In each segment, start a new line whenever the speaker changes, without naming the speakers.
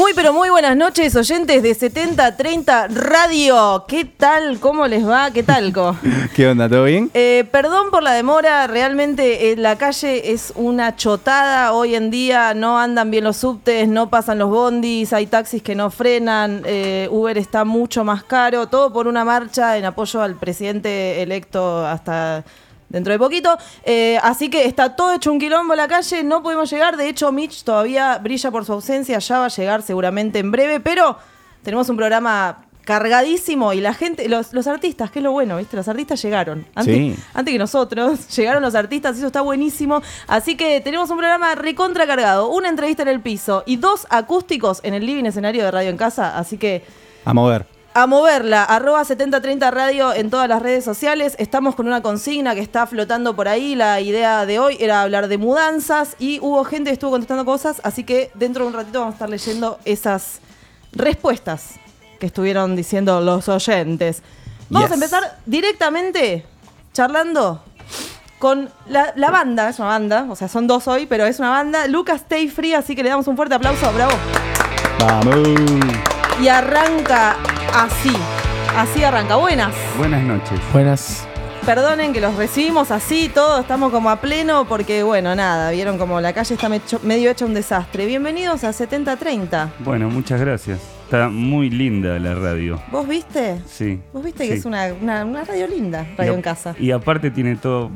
Muy pero muy buenas noches, oyentes de 7030 Radio. ¿Qué tal? ¿Cómo les va? ¿Qué tal, Co?
¿Qué onda? ¿Todo bien?
Eh, perdón por la demora, realmente eh, la calle es una chotada hoy en día, no andan bien los subtes, no pasan los bondis, hay taxis que no frenan, eh, Uber está mucho más caro, todo por una marcha en apoyo al presidente electo hasta dentro de poquito. Eh, así que está todo hecho un quilombo en la calle, no pudimos llegar. De hecho, Mitch todavía brilla por su ausencia, ya va a llegar seguramente en breve, pero tenemos un programa cargadísimo y la gente, los, los artistas, que es lo bueno, ¿viste? Los artistas llegaron. Antes,
Sí.
antes que nosotros, llegaron los artistas, eso está buenísimo. Así que tenemos un programa recontra cargado, una entrevista en el piso y dos acústicos en el living escenario de Radio en Casa. Así que
A mover.
A moverla, arroba 7030 radio en todas las redes sociales. Estamos con una consigna que está flotando por ahí. La idea de hoy era hablar de mudanzas y hubo gente que estuvo contestando cosas, así que dentro de un ratito vamos a estar leyendo esas respuestas que estuvieron diciendo los oyentes. Vamos
Yes.
a empezar directamente charlando con la, la banda, es una banda, o sea, son dos hoy, pero es una banda, Lucas Stay Free, así que le damos un fuerte aplauso, bravo.
Vamos.
Y arranca así. Así arranca. Buenas.
Buenas noches.
Buenas.
Perdonen que los recibimos así, todos estamos como a pleno porque, bueno, nada, vieron como la calle está mecho- medio hecha un desastre. Bienvenidos a 7030.
Bueno, muchas gracias. Está muy linda la radio.
¿Vos viste?
Sí.
Vos viste que es una, una- una radio linda, radio
a-
en casa.
Y aparte tiene todo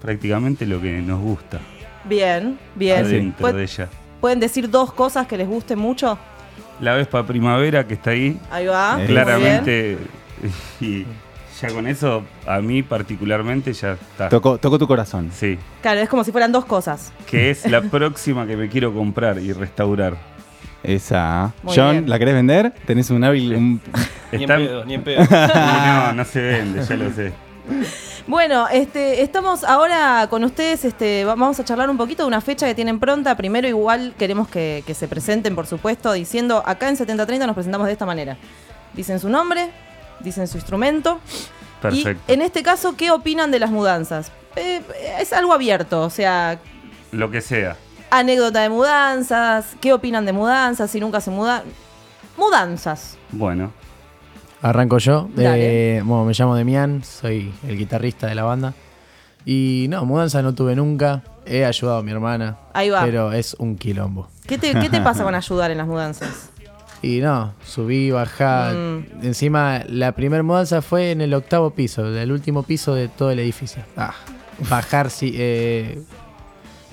prácticamente lo que nos gusta.
Bien, bien.
Adentro de ella.
¿Pueden decir dos cosas que les gusten mucho?
La Vespa Primavera que está ahí,
Ahí va.
Eh,
muy bien.
claramente. Y ya con eso, a mí particularmente ya está.
Tocó, tocó tu corazón.
Sí.
Claro, es como si fueran dos cosas.
Que es la próxima que me quiero comprar y restaurar.
Esa.
Muy
John,
bien.
¿la querés vender? Tenés un hábil. un-
Ni en pedo, ni en pedo.
No, no se vende, ya lo sé.
Bueno, este, estamos ahora con ustedes, este, va- vamos a charlar un poquito de una fecha que tienen pronta. Primero igual queremos que, que se presenten, por supuesto, diciendo, acá en 7030 nos presentamos de esta manera. Dicen su nombre, dicen su instrumento.
Perfecto.
Y en este caso, ¿qué opinan de las mudanzas? Eh, es algo abierto, o sea,
Lo que sea.
anécdota de mudanzas, ¿qué opinan de mudanzas? Si nunca se mudan. Mudanzas.
Bueno,
Arranco yo. Eh, bueno, me llamo Demián, soy el guitarrista de la banda. Y no, mudanza no tuve nunca. He ayudado a mi hermana.
Ahí va.
Pero es un quilombo.
¿Qué te, qué te pasa con ayudar en las mudanzas?
Y no, subí, bajá.
Mm.
Encima, la primera mudanza fue en el octavo piso, el último piso de todo el edificio. Ah, bajar, sí, eh,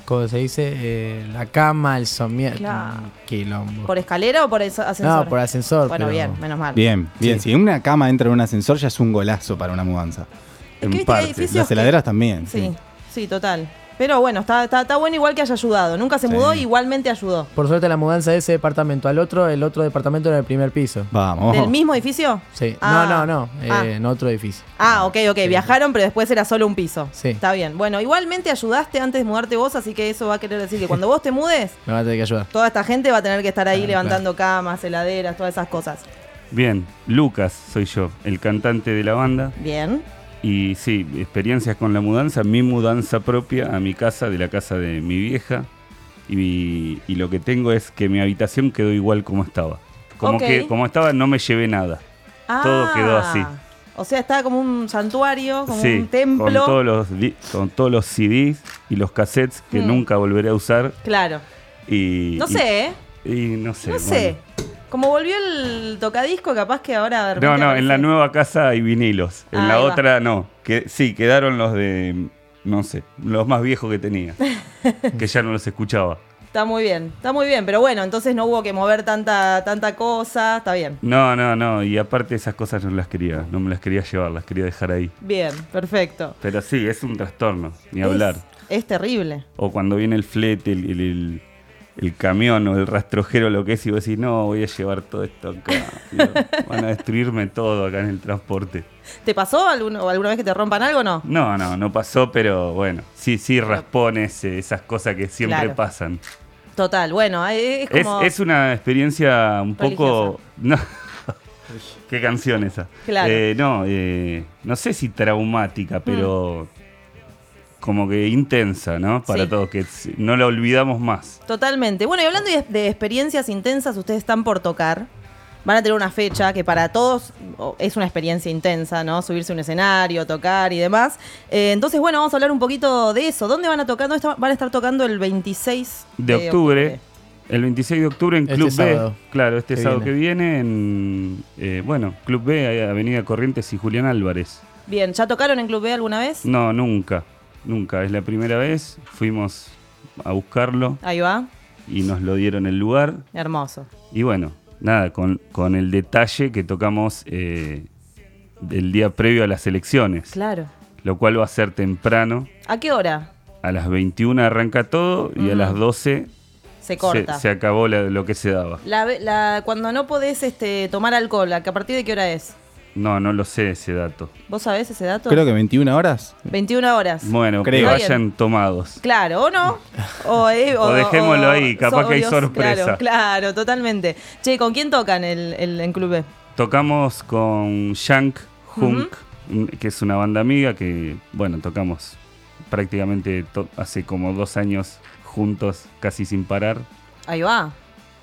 ¿cómo se dice? Eh, la cama, el somier.
Claro.
Quilombo.
¿Por escalera o por ascensor?
no, por ascensor.
Bueno,
pero-
bien, menos mal.
Bien, bien.
Sí.
Si una cama entra en un ascensor, ya es un golazo para una mudanza.
Es que
en
que
parte.
edificios
Las
que-
heladeras también.
Sí, sí, total. Pero bueno, está, está, está bueno igual que haya ayudado. Nunca se
Sí.
mudó, igualmente ayudó.
Por suerte la mudanza de ese departamento al otro, el otro departamento era el primer piso.
Vamos.
¿Del mismo edificio?
Sí.
Ah.
No, no, no. eh,
Ah.
En otro edificio.
Ah, ok, ok. Viajaron, pero después era solo un piso.
Sí.
Está bien. Bueno, igualmente ayudaste antes de mudarte vos, así que eso va a querer decir que cuando vos te mudes,
Me va a tener que ayudar.
toda esta gente va a tener que estar ahí levantando camas, heladeras, todas esas cosas.
bien. Lucas soy yo, el cantante de la banda.
Bien.
Y sí, experiencias con la mudanza, mi mudanza propia a mi casa, de la casa de mi vieja. Y, y lo que tengo es que mi habitación quedó igual como estaba. Como que como estaba no me llevé nada.
Ah,
Todo quedó así.
O sea, está como un santuario, como
sí,
un templo.
con todos los con todos los CDs y los cassettes que
Mm.
nunca volveré a usar.
Claro.
Y,
No
y-
sé, ¿eh?
Y, no sé.
No sé. Como volvió el tocadisco, capaz que ahora...
No, no, en la nueva casa hay vinilos. En la
va.
otra no. Que, sí, quedaron los de, no sé, los más viejos que tenía. que ya no los escuchaba.
Está muy bien, está muy bien, pero bueno, entonces no hubo que mover tanta, tanta cosa, está bien.
No, no, no. Y aparte esas cosas no las quería, no me las quería llevar, las quería dejar ahí.
Bien, perfecto.
Pero sí, es un trastorno, ni
Es-
hablar.
Es, terrible.
O cuando viene el flete, el, el- el- el camión o el rastrojero, lo que es, y vos decís, no, voy a llevar todo esto acá. Van a destruirme todo acá en el transporte.
¿Te pasó alguno- alguna vez que te rompan algo o no?
No, no, no pasó, pero bueno, sí, sí raspones, esas cosas que siempre
Claro.
pasan.
Total, bueno, es
Es,
como...
es una experiencia un poco... No. Qué canción esa.
Claro.
Eh, no, eh, no sé si traumática, pero como que intensa, ¿no? Para
Sí.
todos, que no la olvidamos más.
Totalmente. Bueno, y hablando de, de experiencias intensas, ustedes están por tocar. Van a tener una fecha que para todos es una experiencia intensa, ¿no? Subirse a un escenario, tocar y demás. Eh, entonces, bueno, vamos a hablar un poquito de eso. ¿Dónde van a tocar? ¿Dónde van a estar tocando el 26
De octubre, el 26 de octubre en
Este
Club
sábado.
B. Claro, este
Que
sábado
viene.
que viene en, eh, bueno, Club B, Avenida Corrientes y Julián Álvarez.
Bien, ¿ya tocaron en Club B alguna vez?
No, nunca, nunca. Es la primera vez. Fuimos a buscarlo
Ahí va.
y nos lo dieron el lugar.
Hermoso.
Y bueno, nada, con, con el detalle que tocamos eh, el día previo a las elecciones,
Claro.
lo cual va a ser temprano.
¿A qué hora
A las 21 arranca todo y a las 12
se corta?
se acabó la- lo que se daba.
La la- cuando no podés este, tomar alcohol, ¿a que- a partir de qué hora es?
No, no lo sé ese dato.
¿Vos sabés ese dato?
Creo que 21 horas.
21 horas.
Bueno, que
Creo.
vayan tomados.
Claro, ¿o no? O, eh,
O dejémoslo ahí, capaz que hay
Dios,
sorpresa.
Claro, claro, totalmente. Che, ¿con quién tocan el, el- en Club B?
Tocamos con Shank Hunk, que es una banda amiga que, bueno, tocamos prácticamente to- hace como dos años juntos, casi sin parar.
Ahí va.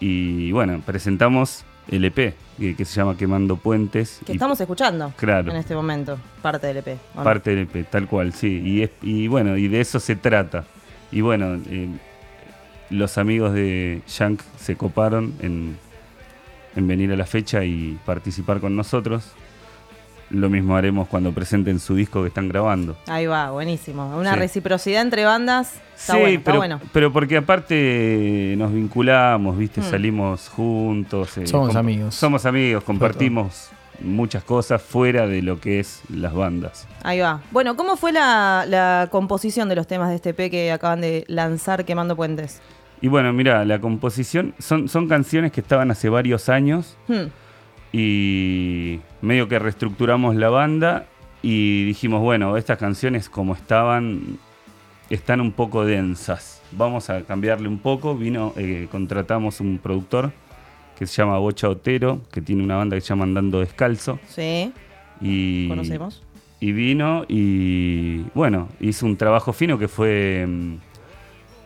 Y bueno, presentamos el EP, que, que se llama Quemando Puentes.
Que
y
estamos escuchando
Claro.
en este momento. Parte del EP.
Parte del EP, tal cual, sí. Y, es- y bueno, y de eso se trata. Y bueno, eh, los amigos de Shank se coparon en, en venir a la fecha y participar con nosotros. Lo mismo haremos cuando presenten su disco que están grabando.
Ahí va, buenísimo. Una
Sí.
reciprocidad entre bandas. Está
sí,
bueno, está
pero,
bueno.
pero porque aparte nos vinculamos, ¿viste?
Mm.
Salimos juntos. eh,
Somos amigos.
Somos amigos, compartimos muchas cosas fuera de lo que es las bandas.
Ahí va. Bueno, ¿cómo fue la, la composición de los temas de este EP que acaban de lanzar Quemando Puentes?
Y bueno, mira, la composición son, son canciones que estaban hace varios años
Hmm,
y medio que reestructuramos la banda y dijimos, bueno, estas canciones como estaban, están un poco densas. Vamos a cambiarle un poco. Vino, eh, contratamos un productor que se llama Bocha Otero, que tiene una banda que se llama Andando Descalzo.
sí,
Y,
conocemos.
y vino y bueno, hizo un trabajo fino que fue, mm,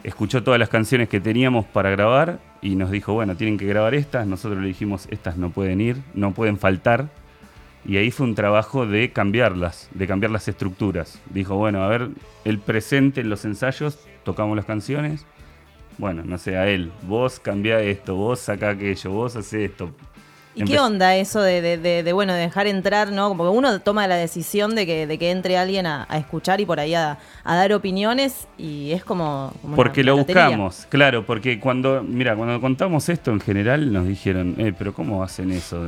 escuchó todas las canciones que teníamos para grabar y nos dijo, bueno, tienen que grabar estas, nosotros le dijimos, estas no pueden ir, no pueden faltar. Y ahí fue un trabajo de cambiarlas, de cambiar las estructuras. Dijo, bueno, a ver, el presente en los ensayos, tocamos las canciones. Bueno, no sé, a él, vos cambia esto, vos saca aquello, vos haces esto.
¿Y qué onda eso de, de- de- de, bueno, de dejar entrar, ¿no? Como que uno toma la decisión de que, entre alguien a, a escuchar y por ahí a, a dar opiniones y es como...
Porque
una
lo buscamos, claro, porque cuando, mira, cuando contamos esto en general nos dijeron, eh, pero ¿cómo hacen eso?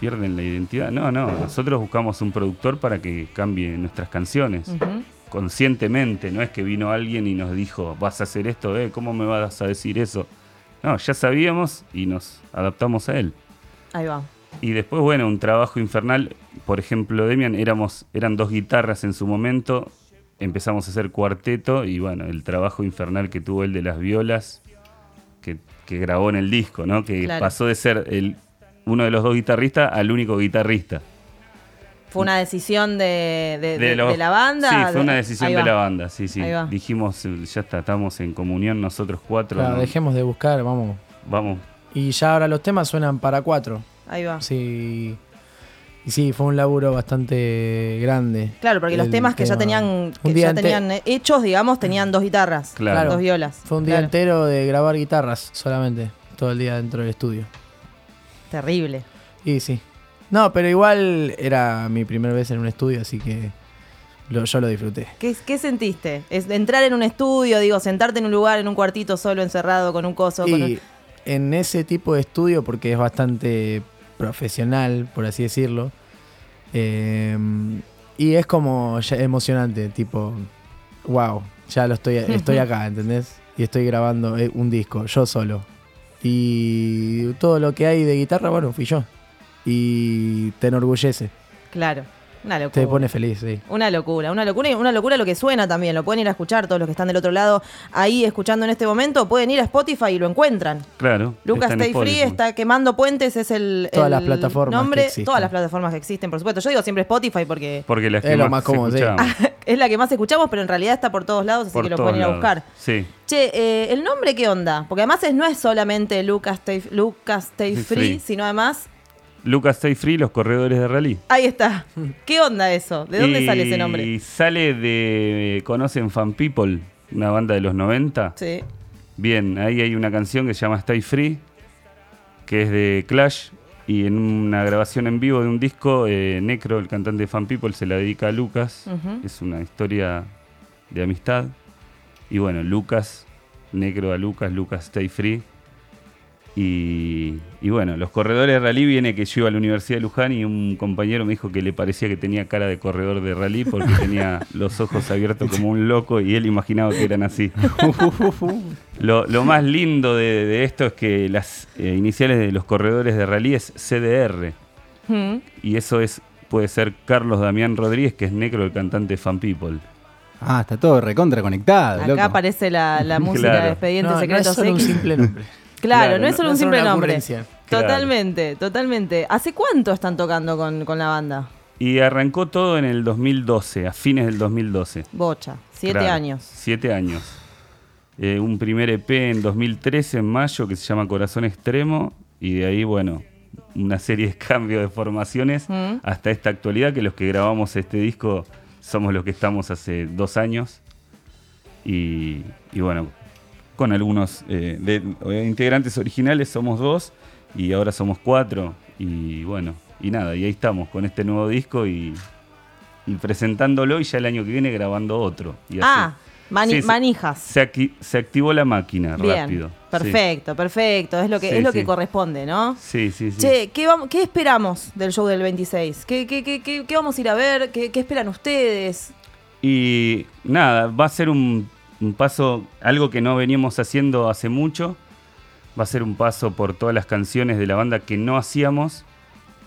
¿Pierden la identidad? No, no, nosotros buscamos un productor para que cambie nuestras canciones, conscientemente, no es que vino alguien y nos dijo, vas a hacer esto, eh, ¿cómo me vas a decir eso? No, ya sabíamos y nos adaptamos a él.
Ahí va.
Y después, bueno, un trabajo infernal. Por ejemplo, Demian, éramos, eran dos guitarras en su momento. Empezamos a hacer cuarteto y bueno, el trabajo infernal que tuvo él de las violas, que, que grabó en el disco, ¿no? Que
Claro.
pasó de ser el, uno de los dos guitarristas al único guitarrista.
Fue una decisión de, de- de-
los-
de la banda.
Sí, fue una
de-
decisión de la banda, sí, sí.
Ahí va.
Dijimos, ya está, estamos en comunión nosotros cuatro.
Claro,
¿no?
dejemos de buscar, vamos.
Vamos,
Y ya ahora los temas suenan para cuatro.
Ahí va.
Sí. Y sí, fue un laburo bastante grande.
Claro, porque los temas que ya tenían, que ya tenían hechos, digamos, tenían dos guitarras,
Claro.
dos violas.
Fue un día
Claro.
entero de grabar guitarras solamente, todo el día dentro del estudio.
Terrible.
Y sí. No, pero igual era mi primera vez en un estudio, así que lo- yo lo disfruté.
¿Qué, qué sentiste? Es entrar en un estudio, digo, sentarte en un lugar, en un cuartito solo, encerrado, con un coso. con un-
Y en ese tipo de estudio, porque es bastante profesional, por así decirlo, eh, y es como ya emocionante, tipo, wow, ya lo estoy, estoy acá, ¿entendés? Y estoy grabando eh, un disco, yo solo. Y todo lo que hay de guitarra, bueno, fui yo. Y te enorgullece,
Claro, una locura.
te pone feliz, sí.
Una locura, una locura y una locura lo que suena también. Lo pueden ir a escuchar todos los que están del otro lado ahí escuchando en este momento. Pueden ir a Spotify y lo encuentran.
claro.
Lucas Stay Free está quemando puentes, es el,
Todas
el
las plataformas
nombre.
que.
Todas las plataformas que existen, por supuesto. Yo digo siempre Spotify porque
Porque
Es
que
lo
más,
más cómodo, sí.
escuchamos.
es la que más escuchamos, pero en realidad está por todos lados, así
Por
que lo pueden ir a buscar.
Sí.
Che, eh, ¿el nombre qué onda? Porque además es- no es solamente Lucas Stay, Lucas Stay free. sino además,
Lucas Stay Free, los corredores de rally.
ahí está. ¿Qué onda eso? ¿De dónde
Y
sale ese nombre?
sale de. ¿Conocen Fan People? Una banda de los 90.
Sí.
Bien, ahí hay una canción que se llama Stay Free, que es de Clash. Y en una grabación en vivo de un disco, eh, Necro, el cantante de Fan People, se la dedica a Lucas. Es una historia de amistad. Y bueno, Lucas, Necro a Lucas, Lucas Stay Free. Y, y bueno, los corredores de rally viene que yo iba a la Universidad de Luján y un compañero me dijo que le parecía que tenía cara de corredor de rally porque tenía los ojos abiertos como un loco y él imaginaba que eran así. Lo, lo más lindo de, de esto es que las eh, iniciales de los corredores de rally es CDR.
Mm.
Y eso es puede ser Carlos Damián Rodríguez, que es negro, el cantante de Fan People.
Ah, está todo recontra conectado,
Acá
loco.
aparece la, la música
Claro.
de Expedientes
No, no es solo un simple nombre.
Claro,
Claro,
no es solo
no
un simple
una
nombre.
Claro.
Totalmente, totalmente. ¿Hace cuánto están tocando con, con la banda?
Y arrancó todo en el 2012, a fines del 2012.
Bocha, siete
Claro,
años.
Siete años. Eh, un primer EP en 2013, en mayo, que se llama Corazón Extremo. Y de ahí, bueno, una serie de cambios de formaciones
Mm.
hasta esta actualidad, que los que grabamos este disco somos los que estamos hace dos años. Y, y bueno, con algunos eh, de- eh, integrantes originales somos dos y ahora somos cuatro. Y bueno, y nada, y ahí estamos con este nuevo disco y, y presentándolo y ya el año que viene grabando otro. Y así.
Ah, mani-
Sí, sí.
manijas.
Se, acti- se activó la máquina
Bien,
rápido.
perfecto, perfecto. Es lo que,
Sí,
es lo que corresponde, ¿no?
Sí, sí, sí.
Che, ¿qué, vamos, ¿qué esperamos del show del 26? ¿Qué, qué, qué, vamos a ir a ver? ¿Qué, qué esperan ustedes?
Y nada, va a ser un, un paso, algo que no veníamos haciendo hace mucho. Va a ser un paso por todas las canciones de la banda que no hacíamos.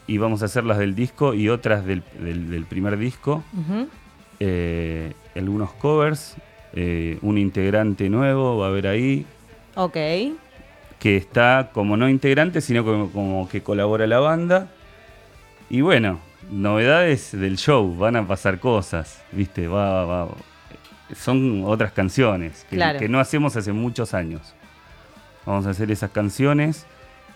Y vamos a hacer las del disco y otras del, del- del primer disco. Eh, algunos covers. eh, un integrante nuevo va a haber ahí.
Ok.
que está como no integrante, sino como, como que colabora la banda. Y bueno, novedades del show, van a pasar cosas, ¿viste? Va, va- son otras canciones que,
Claro.
que no hacemos hace muchos años. Vamos a hacer esas canciones,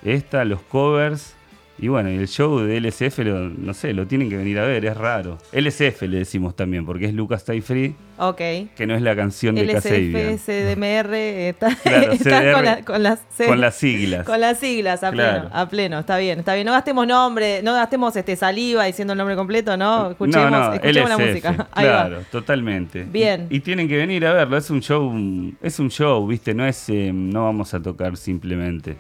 esta, los covers. Y bueno, y el show de LSF, lo- no sé, lo tienen que venir a ver, es raro. LSF le decimos también, porque es Lucas Stay Free,
Ok.
que no es la canción de Kasabian.
LSF, CDMR, está,
Claro,
están
CDR,
con, la- con las
Con las siglas.
con las siglas, a
Claro.
pleno, a pleno, está bien, está bien. No gastemos nombre, no gastemos este saliva diciendo el nombre completo, ¿no? Escuchemos,
no, no,
escuchemos la música. Ahí
claro,
va.
totalmente.
Bien.
Y, y tienen que venir a verlo, es un show, es un show, ¿viste? No es eh, no vamos a tocar simplemente.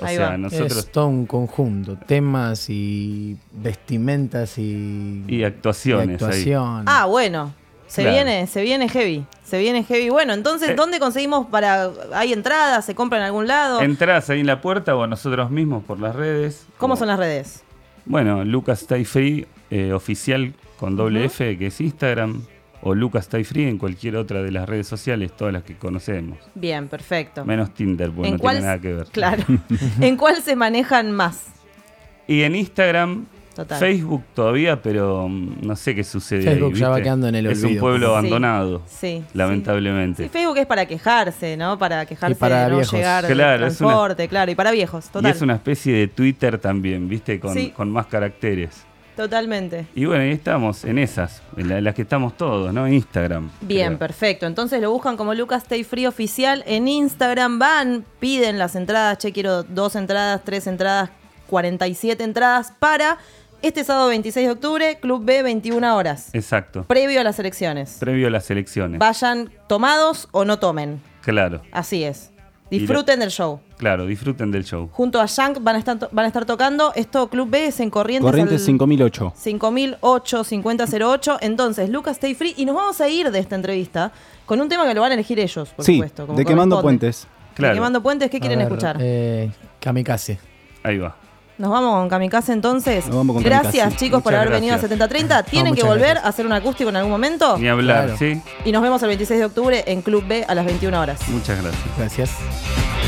O
Ahí
sea,
va.
nosotros
Es todo un conjunto, temas y vestimentas y,
y actuaciones
y
ahí.
actuación.
Ah, bueno. Se
Claro.
viene, se viene heavy. Se viene heavy. Bueno, entonces,
Eh.
¿dónde conseguimos para. ¿Hay entradas? ¿Se compra en algún lado?
Entrás ahí en la puerta o nosotros mismos por las redes.
¿Cómo
O-
son las redes?
Bueno, Lucas Stay Free eh, oficial con doble. F, que es Instagram, o Lucas Stay Free en cualquier otra de las redes sociales, todas las que conocemos.
Bien, perfecto.
Menos Tinder, porque
¿En
no
cuál
tiene nada que ver.
Claro. ¿En cuál se manejan más?
Y en Instagram,
Total.
Facebook todavía, pero mm, no sé qué sucede
Facebook
ahí.
ya va quedando en el
Es un
olvido.
pueblo abandonado,
Sí.
lamentablemente.
Sí, Facebook es para quejarse, ¿no? Para quejarse
para
de no
viejos.
llegar al
Claro, una-
transporte, claro. Y para viejos,
y
total.
es una especie de Twitter también, ¿viste? Con,
Sí.
con más caracteres.
Totalmente.
Y bueno, ahí estamos, en esas, en, la- en las que estamos todos, ¿no? Instagram.
Bien,
creo.
perfecto. Entonces lo buscan como Lucas Stay Free Oficial en Instagram. Van, piden las entradas. Che, quiero dos entradas, tres entradas, 47 entradas para este sábado 26 de octubre, Club B, 21 horas.
Exacto.
Previo a las elecciones.
Previo a las elecciones.
Vayan tomados o no tomen.
Claro,
Así es. Disfruten del show.
Claro, disfruten del show.
Junto a Shank van a estar, to- van a estar tocando. Esto Club B es en Corrientes.
Corrientes
al-
5008.
5008 5008. Entonces, Lucas Stay Free. Y nos vamos a ir de esta entrevista con un tema que lo van a elegir ellos, por
Sí,
supuesto. como
de Quemando. Puentes.
De
Claro.
Quemando Puentes, ¿qué
A
quieren
ver,
escuchar?
Eh, kamikaze.
Ahí va.
Nos vamos con Kamikaze entonces.
Nos vamos con
gracias,
Kamikaze.
chicos, por haber venido a
gracias.
7030. Tienen que volver
gracias.
a hacer un acústico en algún momento.
Ni hablar,
Claro.
¿sí?
Y nos vemos el 26 de octubre en Club B a las 21 horas.
Muchas gracias.
Gracias.